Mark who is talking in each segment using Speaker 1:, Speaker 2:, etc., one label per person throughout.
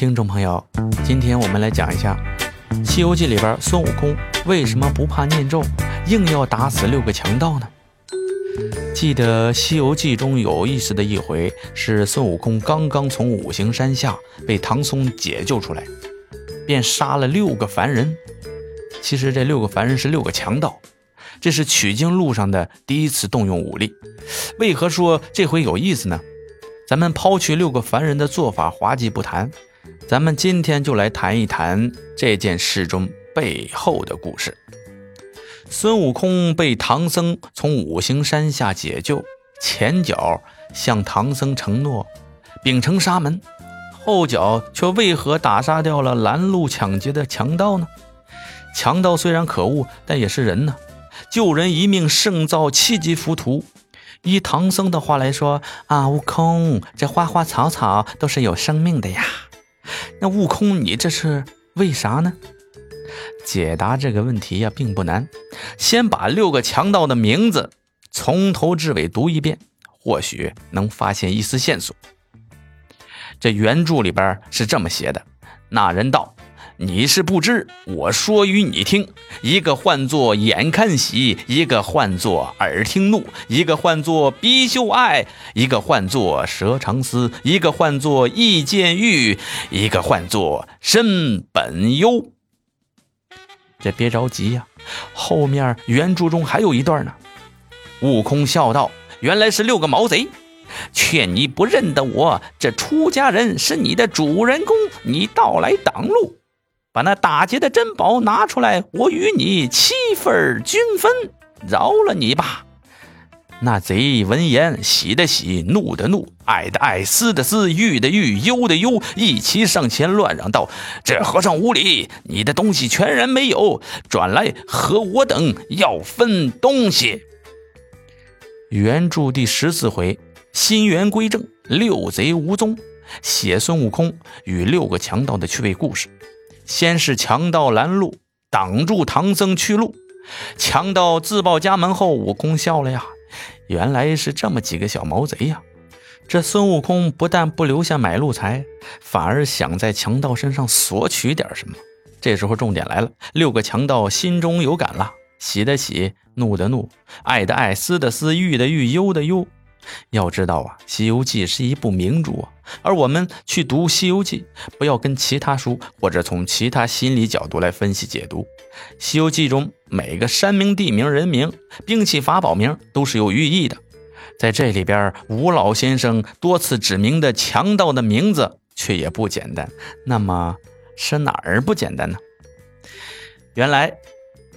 Speaker 1: 听众朋友，今天我们来讲一下《西游记》里边孙悟空为什么不怕念咒，硬要打死六个强盗呢？记得《西游记》中有意思的一回，是孙悟空刚刚从五行山下被唐僧解救出来，便杀了六个凡人。其实这六个凡人是六个强盗，这是取经路上的第一次动用武力。为何说这回有意思呢？咱们抛去六个凡人的做法滑稽不谈。咱们今天就来谈一谈这件事中背后的故事。孙悟空被唐僧从五行山下解救，前脚向唐僧承诺秉承沙门，后脚却为何打杀掉了拦路抢劫的强盗呢？强盗虽然可恶，但也是人呢，救人一命胜造七级浮屠。依唐僧的话来说啊，悟空，这花花草草都是有生命的呀。那悟空，你这是为啥呢？解答这个问题呀，并不难。先把六个强盗的名字从头至尾读一遍，或许能发现一丝线索。这原著里边是这么写的：那人道。你是不知，我说与你听。一个唤作眼看喜，一个唤作耳听怒，一个唤作鼻嗅爱，一个唤作舌长思，一个唤作意见欲，一个唤作身本忧。这别着急呀，后面原著中还有一段呢。悟空笑道：“原来是六个毛贼，劝你不认得我，这出家人是你的主人公，你倒来挡路。”把那打劫的珍宝拿出来，我与你七份均分，饶了你吧。那贼闻言，喜的喜，怒的怒，爱的爱，思的思，欲的欲，忧的忧，一齐上前乱嚷道：“这和尚无礼，你的东西全然没有，转来和我等要分东西。”原著第十四回，心元归正，六贼无踪，写孙悟空与六个强盗的趣味故事。先是强盗拦路，挡住唐僧去路。强盗自报家门后，悟空笑了呀，原来是这么几个小毛贼呀。这孙悟空不但不留下买路财，反而想在强盗身上索取点什么。这时候重点来了，六个强盗心中有感了，喜的喜，怒的怒，爱的爱，思的思，欲的欲，忧的忧。要知道啊，《西游记》是一部名著啊，而我们去读《西游记》，不要跟其他书或者从其他心理角度来分析解读。《西游记》中每个山名、地名、人名、兵器、法宝名都是有寓意的。在这里边，吴老先生多次指明的强盗的名字却也不简单。那么是哪儿不简单呢？原来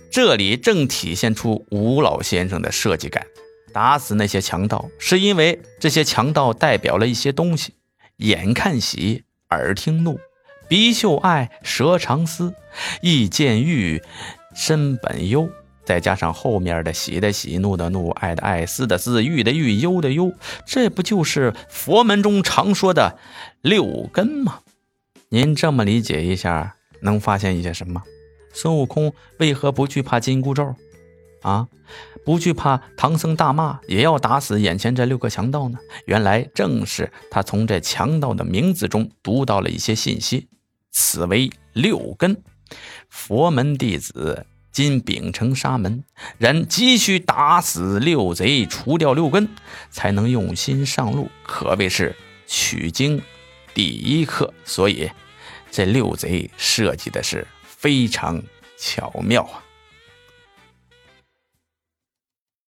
Speaker 1: 这里正体现出吴老先生的设计感。打死那些强盗，是因为这些强盗代表了一些东西：眼看喜，耳听怒，鼻嗅爱，舌尝思，意见欲，身本忧。再加上后面的喜的喜，怒的怒，爱的爱，思的思，欲的欲，忧的忧，这不就是佛门中常说的六根吗？您这么理解一下，能发现一些什么？孙悟空为何不惧怕紧箍咒？啊，不惧怕唐僧大骂，也要打死眼前这六个强盗呢？原来正是他从这强盗的名字中读到了一些信息。此为六根，佛门弟子今秉承沙门，人急需打死六贼，除掉六根，才能用心上路，可谓是取经第一课。所以，这六贼设计的是非常巧妙啊。